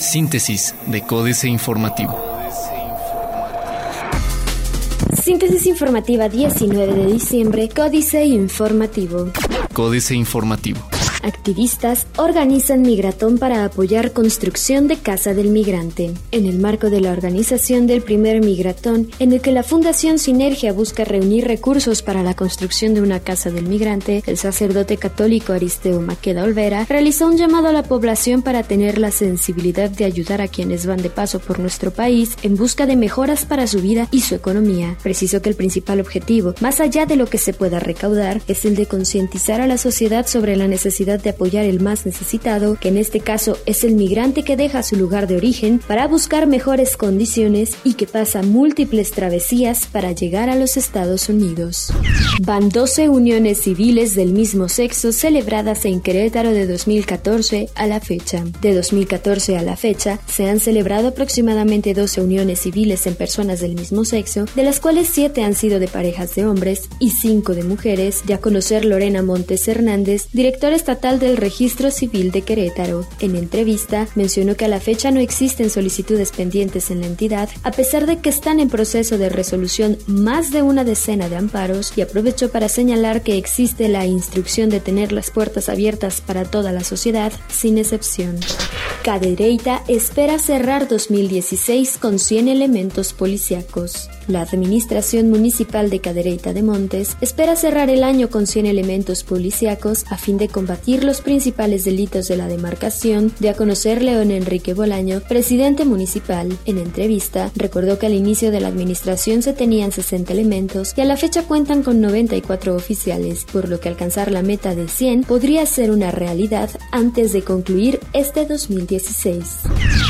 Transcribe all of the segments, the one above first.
Síntesis de Códice Informativo. Síntesis informativa 19 de diciembre, Códice Informativo. Códice Informativo. Activistas organizan migratón para apoyar construcción de Casa del Migrante. En el marco de la organización del primer migratón, en el que la Fundación Sinergia busca reunir recursos para la construcción de una Casa del Migrante, el sacerdote católico Aristeo Maqueda Olvera realizó un llamado a la población para tener la sensibilidad de ayudar a quienes van de paso por nuestro país en busca de mejoras para su vida y su economía. Precisó que el principal objetivo, más allá de lo que se pueda recaudar, es el de concientizar a la sociedad sobre la necesidad de apoyar el más necesitado, que en este caso es el migrante que deja su lugar de origen para buscar mejores condiciones y que pasa múltiples travesías para llegar a los Estados Unidos. Van 12 uniones civiles del mismo sexo celebradas en Querétaro de 2014 a la fecha. De 2014 a la fecha se han celebrado aproximadamente 12 uniones civiles en personas del mismo sexo, de las cuales 7 han sido de parejas de hombres y 5 de mujeres, ya conocer Lorena Montes Hernández, directora estatal del Registro Civil de Querétaro. En entrevista, mencionó que a la fecha no existen solicitudes pendientes en la entidad, a pesar de que están en proceso de resolución más de una decena de amparos, y aprovechó para señalar que existe la instrucción de tener las puertas abiertas para toda la sociedad, sin excepción. Cadereyta espera cerrar 2016 con 100 elementos policíacos. La Administración Municipal de Cadereyta de Montes espera cerrar el año con 100 elementos policíacos a fin de combatir los principales delitos de la demarcación, de a conocer León Enrique Bolaño, presidente municipal. En entrevista, recordó que al inicio de la administración se tenían 60 elementos y a la fecha cuentan con 94 oficiales, por lo que alcanzar la meta de 100 podría ser una realidad antes de concluir este 2016.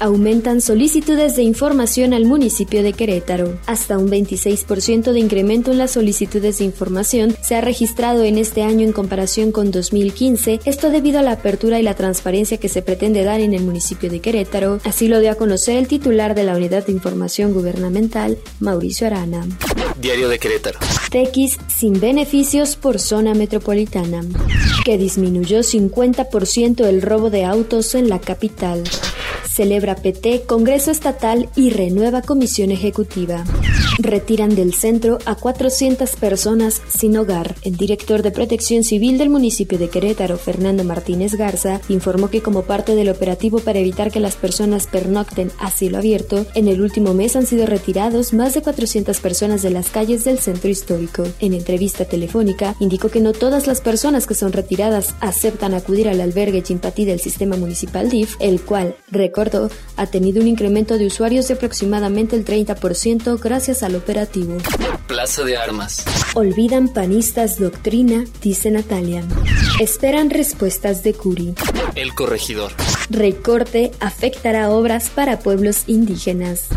Aumentan solicitudes de información al municipio de Querétaro. Hasta un un 26% de incremento en las solicitudes de información se ha registrado en este año en comparación con 2015, esto debido a la apertura y la transparencia que se pretende dar en el municipio de Querétaro, así lo dio a conocer el titular de la Unidad de Información Gubernamental, Mauricio Arana. Diario de Querétaro. TX sin beneficios por zona metropolitana, que disminuyó 50% el robo de autos en la capital. Celebra PT Congreso Estatal y renueva Comisión Ejecutiva. Retiran del centro a 400 personas sin hogar. El director de Protección Civil del municipio de Querétaro, Fernando Martínez Garza, informó que como parte del operativo para evitar que las personas pernocten a cielo abierto, en el último mes han sido retirados más de 400 personas de las calles del centro histórico. En entrevista telefónica, indicó que no todas las personas que son retiradas aceptan acudir al albergue Chimpatí del sistema municipal DIF, el cual, recordó, ha tenido un incremento de usuarios de aproximadamente el 30% gracias al operativo. Plaza de Armas. Olvidan panistas doctrina, dice Natalia. Esperan respuestas de Curi. El corregidor. Recorte afectará obras para pueblos indígenas.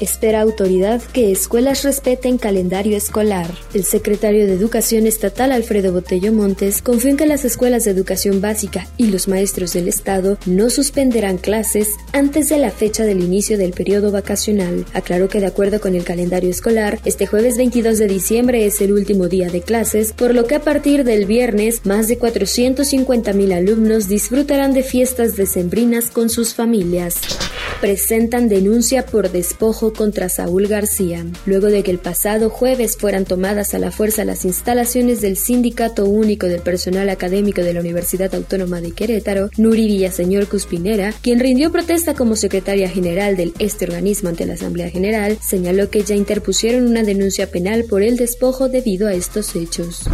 Espera autoridad que escuelas respeten calendario escolar. El secretario de Educación Estatal Alfredo Botello Montes confió en que las escuelas de educación básica y los maestros del Estado no suspenderán clases antes de la fecha del inicio del periodo vacacional. Aclaró que de acuerdo con el calendario escolar, este jueves 22 de diciembre es el último día de clases, por lo que a partir del viernes más de 450 mil alumnos disfrutarán de fiestas con sus familias presentan denuncia por despojo contra Saúl García, luego de que el pasado jueves fueran tomadas a la fuerza las instalaciones del Sindicato Único del Personal Académico de la Universidad Autónoma de Querétaro, Nuri Villaseñor Cuspinera, quien rindió protesta como secretaria general del este organismo ante la Asamblea General, señaló que ya interpusieron una denuncia penal por el despojo debido a estos hechos.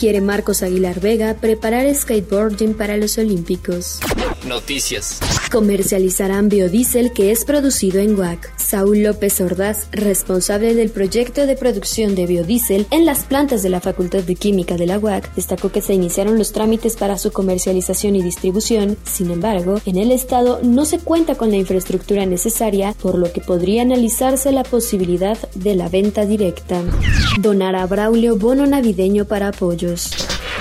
Quiere Marcos Aguilar Vega preparar skateboarding para los Olímpicos. Noticias. Comercializarán biodiesel que es producido en WAC. Saúl López Ordaz, responsable del proyecto de producción de biodiesel en las plantas de la Facultad de Química de la UAC, destacó que se iniciaron los trámites para su comercialización y distribución. Sin embargo, en el estado no se cuenta con la infraestructura necesaria, por lo que podría analizarse la posibilidad de la venta directa. Donar a Braulio bono navideño para apoyos.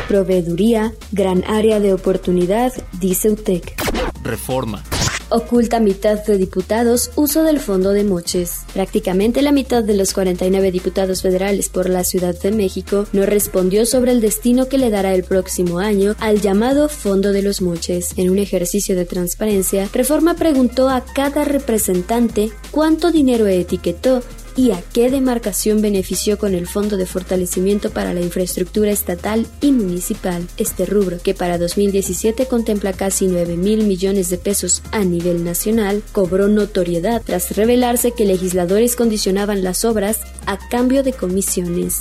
Proveeduría, gran área de oportunidad, dice UTEC. Reforma. Oculta mitad de diputados uso del fondo de moches. Prácticamente la mitad de los 49 diputados federales por la Ciudad de México no respondió sobre el destino que le dará el próximo año al llamado Fondo de los Moches. En un ejercicio de transparencia, Reforma preguntó a cada representante cuánto dinero etiquetó y a qué demarcación benefició con el Fondo de Fortalecimiento para la Infraestructura Estatal y Municipal. Este rubro, que para 2017 contempla casi 9 mil millones de pesos a nivel nacional, cobró notoriedad tras revelarse que legisladores condicionaban las obras a cambio de comisiones.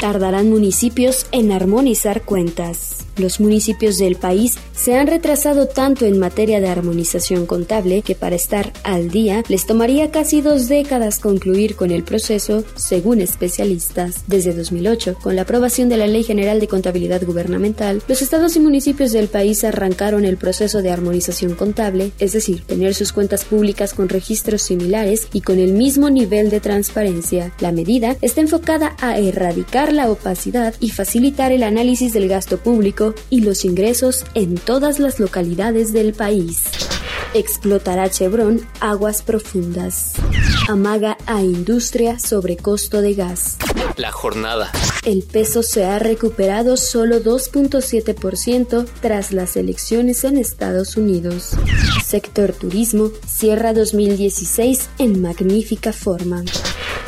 Tardarán municipios en armonizar cuentas. Los municipios del país se han retrasado tanto en materia de armonización contable que para estar al día les tomaría casi dos décadas concluir con el proceso, según especialistas. Desde 2008, con la aprobación de la Ley General de Contabilidad Gubernamental, los estados y municipios del país arrancaron el proceso de armonización contable, es decir, tener sus cuentas públicas con registros similares y con el mismo nivel de transparencia. La medida está enfocada a erradicar la opacidad y facilitar el análisis del gasto público y los ingresos en todas las localidades del país. Explotará Chevron aguas profundas. Amaga a industria sobre costo de gas. La jornada. El peso se ha recuperado solo 2.7% tras las elecciones en Estados Unidos. Sector turismo cierra 2016 en magnífica forma.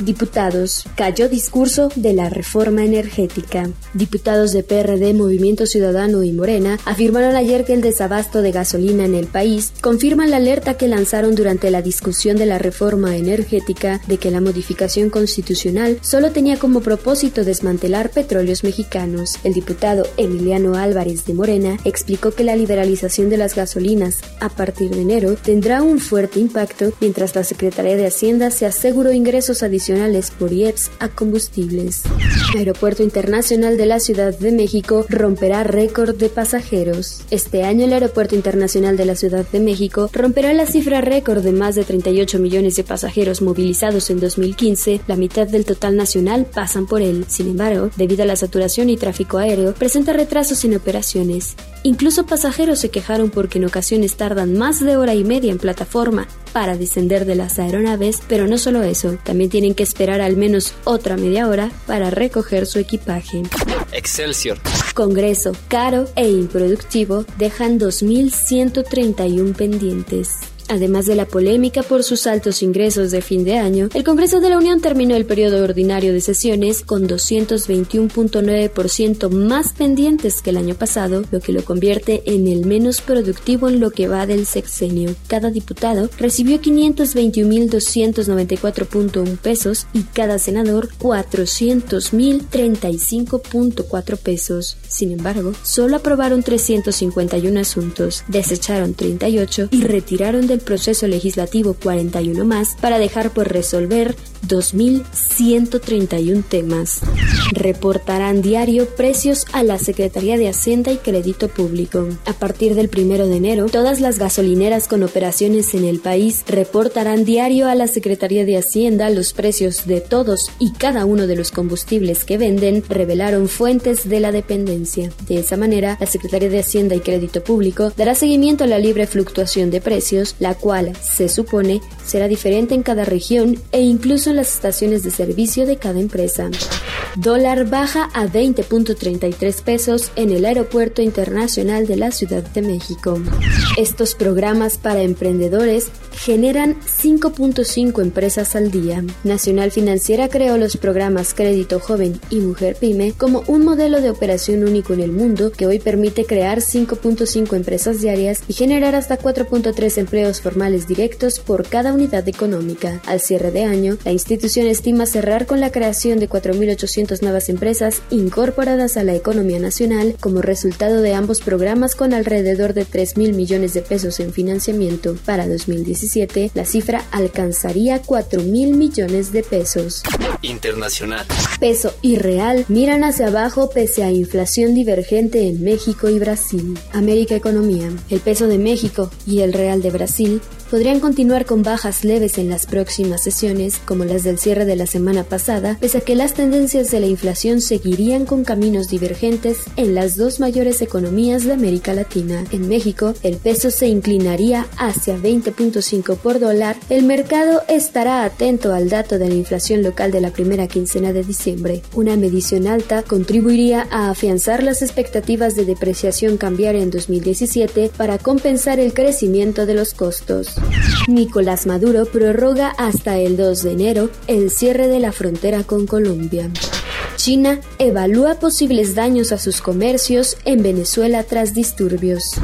Diputados. Cayó discurso de la reforma energética. Diputados de PRD, Movimiento Ciudadano y Morena afirmaron ayer que el desabasto de gasolina en el país confirma la alerta que lanzaron durante la discusión de la reforma energética de que la modificación constitucional solo tenía como propósito desmantelar petróleos mexicanos. El diputado Emiliano Álvarez de Morena explicó que la liberalización de las gasolinas a partir de enero tendrá un fuerte impacto mientras la Secretaría de Hacienda se aseguró ingresos adicionales por IEPS a combustibles. Aeropuerto Internacional de la Ciudad de México romperá récord de pasajeros. Este año el Aeropuerto Internacional de la Ciudad de México romperá la cifra récord de más de 38 millones de pasajeros movilizados en 2015. La mitad del total nacional pasan por él. Sin embargo, debido a la saturación y tráfico aéreo, presenta retrasos en operaciones. Incluso pasajeros se quejaron porque en ocasiones tardan más de hora y media en plataforma para descender de las aeronaves, pero no solo eso, también tienen que esperar al menos otra media hora para recoger su equipaje. Excelsior. Congreso, caro e improductivo, dejan 2.131 pendientes. Además de la polémica por sus altos ingresos de fin de año, el Congreso de la Unión terminó el periodo ordinario de sesiones con 221.9% más pendientes que el año pasado, lo que lo convierte en el menos productivo en lo que va del sexenio. Cada diputado recibió 521.294.1 pesos y cada senador 400.035.4 pesos. Sin embargo, solo aprobaron 351 asuntos, desecharon 38 y retiraron del proceso legislativo 41 más para dejar por resolver 2.131 temas. Reportarán diario precios a la Secretaría de Hacienda y Crédito Público. A partir del 1 de enero, todas las gasolineras con operaciones en el país reportarán diario a la Secretaría de Hacienda los precios de todos y cada uno de los combustibles que venden, revelaron fuentes de la dependencia. De esa manera, la Secretaría de Hacienda y Crédito Público dará seguimiento a la libre fluctuación de precios, la cual, se supone, será diferente en cada región e incluso las estaciones de servicio de cada empresa. Dólar baja a 20.33 pesos en el Aeropuerto Internacional de la Ciudad de México. Estos programas para emprendedores generan 5.5 empresas al día. Nacional Financiera creó los programas Crédito Joven y Mujer Pyme como un modelo de operación único en el mundo que hoy permite crear 5.5 empresas diarias y generar hasta 4.3 empleos formales directos por cada unidad económica. Al cierre de año, la institución estima cerrar con la creación de 4.800 nuevas empresas incorporadas a la economía nacional como resultado de ambos programas con alrededor de 3.000 millones de pesos en financiamiento. Para 2017, la cifra alcanzaría 4.000 millones de pesos. Internacional. Peso y real miran hacia abajo pese a inflación divergente en México y Brasil. América Economía. El peso de México y el real de Brasil podrían continuar con bajas leves en las próximas sesiones, como las del cierre de la semana pasada, pese a que las tendencias de la inflación seguirían con caminos divergentes en las dos mayores economías de América Latina. En México, el peso se inclinaría hacia 20.5 por dólar. El mercado estará atento al dato de la inflación local de la primera quincena de diciembre. Una medición alta contribuiría a afianzar las expectativas de depreciación cambiaria en 2017 para compensar el crecimiento de los costos. Nicolás Maduro prorroga hasta el 2 de enero el cierre de la frontera con Colombia. China evalúa posibles daños a sus comercios en Venezuela tras disturbios.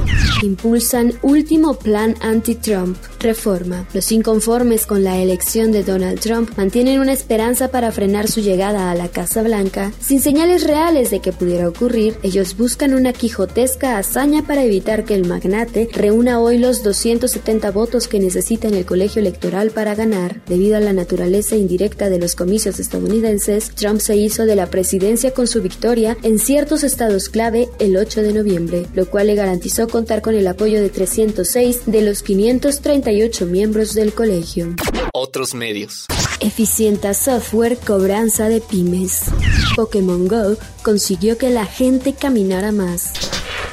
Impulsan último plan anti-Trump. Reforma. Los inconformes con la elección de Donald Trump mantienen una esperanza para frenar su llegada a la Casa Blanca. Sin señales reales de que pudiera ocurrir, ellos buscan una quijotesca hazaña para evitar que el magnate reúna hoy los 270 votos que necesita en el colegio electoral para ganar. Debido a la naturaleza indirecta de los comicios estadounidenses, Trump se hizo de la presidencia con su victoria en ciertos estados clave el 8 de noviembre, lo cual le garantizó contar con el apoyo de 306 de los 538 miembros del colegio. Otros medios. Eficienta software cobranza de pymes. Pokémon Go consiguió que la gente caminara más.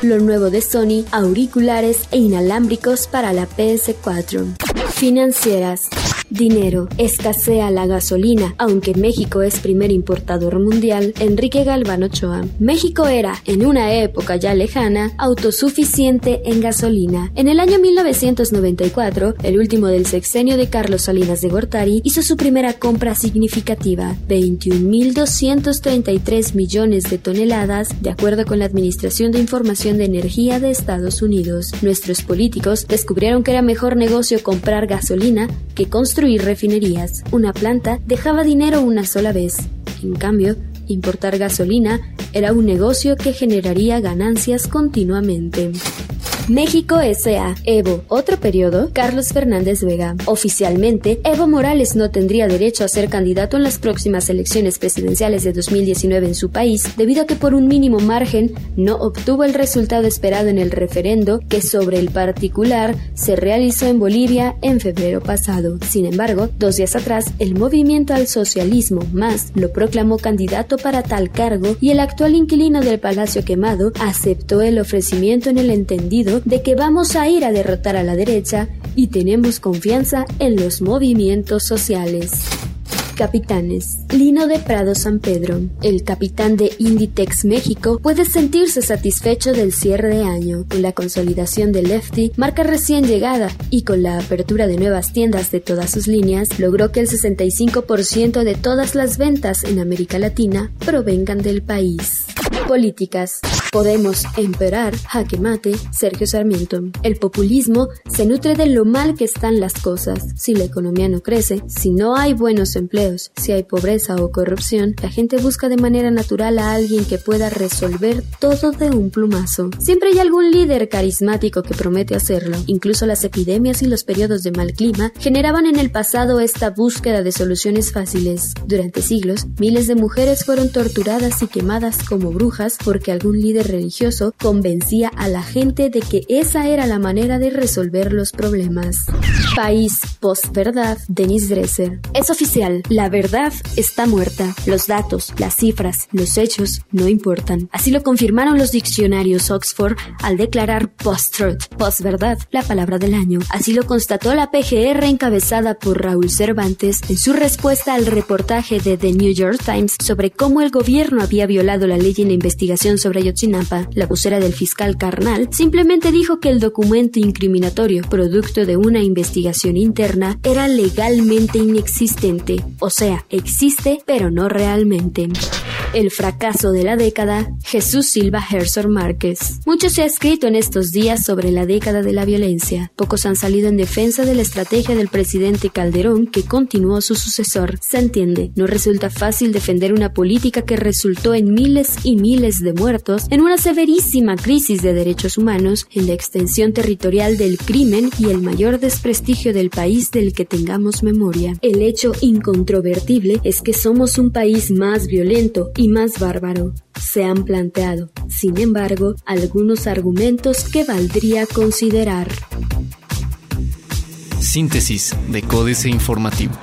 Lo nuevo de Sony, auriculares e inalámbricos para la PS4. Financieras. Dinero. Escasea la gasolina. Aunque México es primer importador mundial, Enrique Galván Ochoa. México era, en una época ya lejana, autosuficiente en gasolina. En el año 1994, el último del sexenio de Carlos Salinas de Gortari, hizo su primera compra significativa, 21.233 millones de toneladas, de acuerdo con la Administración de Información de Energía de Estados Unidos. Nuestros políticos descubrieron que era mejor negocio comprar gasolina que construir refinerías. Una planta dejaba dinero una sola vez. En cambio, importar gasolina era un negocio que generaría ganancias continuamente. México S.A. Evo. Otro periodo, Carlos Fernández Vega. Oficialmente, Evo Morales no tendría derecho a ser candidato en las próximas elecciones presidenciales de 2019 en su país, debido a que por un mínimo margen no obtuvo el resultado esperado en el referendo que sobre el particular se realizó en Bolivia en febrero pasado. Sin embargo, dos días atrás, el movimiento al socialismo más lo proclamó candidato para tal cargo y el actual inquilino del Palacio Quemado aceptó el ofrecimiento en el entendido de que vamos a ir a derrotar a la derecha y tenemos confianza en los movimientos sociales. Capitanes. Lino de Prado San Pedro, el capitán de Inditex México, puede sentirse satisfecho del cierre de año. Con la consolidación de Lefty, marca recién llegada, y con la apertura de nuevas tiendas de todas sus líneas, logró que el 65% de todas las ventas en América Latina provengan del país. Políticas. Podemos emperar, jaque mate, Sergio Sarmiento. El populismo se nutre de lo mal que están las cosas. Si la economía no crece, si no hay buenos empleos, si hay pobreza o corrupción, la gente busca de manera natural a alguien que pueda resolver todo de un plumazo. Siempre hay algún líder carismático que promete hacerlo. Incluso las epidemias y los periodos de mal clima generaban en el pasado esta búsqueda de soluciones fáciles. Durante siglos, miles de mujeres fueron torturadas y quemadas como brujas porque algún líder religioso convencía a la gente de que esa era la manera de resolver los problemas. País post-verdad, Denis Dresser. Es oficial, la verdad está muerta. Los datos, las cifras, los hechos no importan. Así lo confirmaron los diccionarios Oxford al declarar post-truth, post-verdad, la palabra del año. Así lo constató la PGR encabezada por Raúl Cervantes en su respuesta al reportaje de The New York Times sobre cómo el gobierno había violado la ley en la investigación sobre Ayotzinapa la vocera del fiscal Carnal, simplemente dijo que el documento incriminatorio, producto de una investigación interna, era legalmente inexistente, o sea, existe pero no realmente. El fracaso de la década, Jesús Silva Herzog Márquez. Mucho se ha escrito en estos días sobre la década de la violencia. Pocos han salido en defensa de la estrategia del presidente Calderón que continuó su sucesor. Se entiende, no resulta fácil defender una política que resultó en miles y miles de muertos, en una severísima crisis de derechos humanos, en la extensión territorial del crimen y el mayor desprestigio del país del que tengamos memoria. El hecho incontrovertible es que somos un país más violento y más bárbaro. Se han planteado, sin embargo, algunos argumentos que valdría considerar. Síntesis de Códice Informativo.